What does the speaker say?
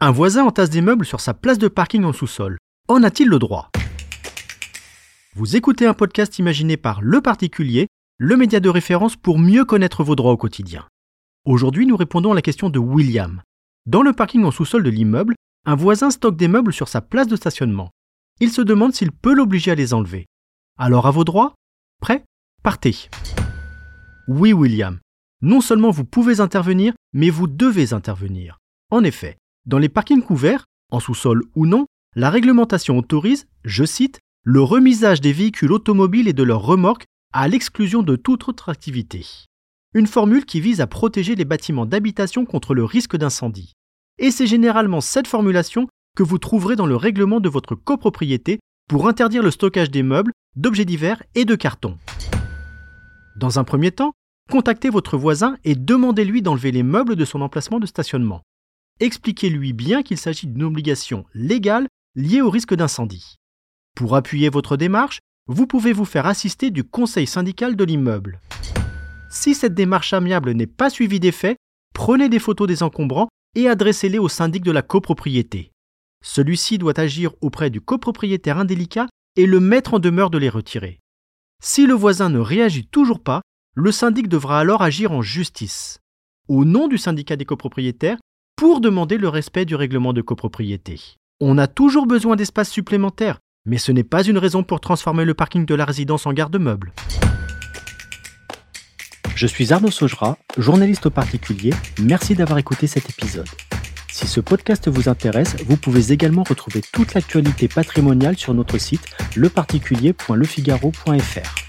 Un voisin entasse des meubles sur sa place de parking en sous-sol. En a-t-il le droit? Vous écoutez un podcast imaginé par Le Particulier, le média de référence pour mieux connaître vos droits au quotidien. Aujourd'hui, nous répondons à la question de William. Dans le parking en sous-sol de l'immeuble, un voisin stocke des meubles sur sa place de stationnement. Il se demande s'il peut l'obliger à les enlever. Alors à vos droits? Prêt? Partez. Oui, William. Non seulement vous pouvez intervenir, mais vous devez intervenir. En effet, dans les parkings couverts, en sous-sol ou non, la réglementation autorise, je cite, le remisage des véhicules automobiles et de leurs remorques à l'exclusion de toute autre activité. Une formule qui vise à protéger les bâtiments d'habitation contre le risque d'incendie. Et c'est généralement cette formulation que vous trouverez dans le règlement de votre copropriété pour interdire le stockage des meubles, d'objets divers et de cartons. Dans un premier temps, contactez votre voisin et demandez-lui d'enlever les meubles de son emplacement de stationnement. Expliquez-lui bien qu'il s'agit d'une obligation légale liée au risque d'incendie. Pour appuyer votre démarche, vous pouvez vous faire assister du conseil syndical de l'immeuble. Si cette démarche amiable n'est pas suivie d'effet, prenez des photos des encombrants et adressez-les au syndic de la copropriété. Celui-ci doit agir auprès du copropriétaire indélicat et le mettre en demeure de les retirer. Si le voisin ne réagit toujours pas, le syndic devra alors agir en justice, au nom du syndicat des copropriétaires, pour demander le respect du règlement de copropriété. On a toujours besoin d'espace supplémentaire, mais ce n'est pas une raison pour transformer le parking de la résidence en garde-meuble. Je suis Arnaud Saugera, journaliste au particulier. Merci d'avoir écouté cet épisode. Si ce podcast vous intéresse, vous pouvez également retrouver toute l'actualité patrimoniale sur notre site leparticulier.lefigaro.fr.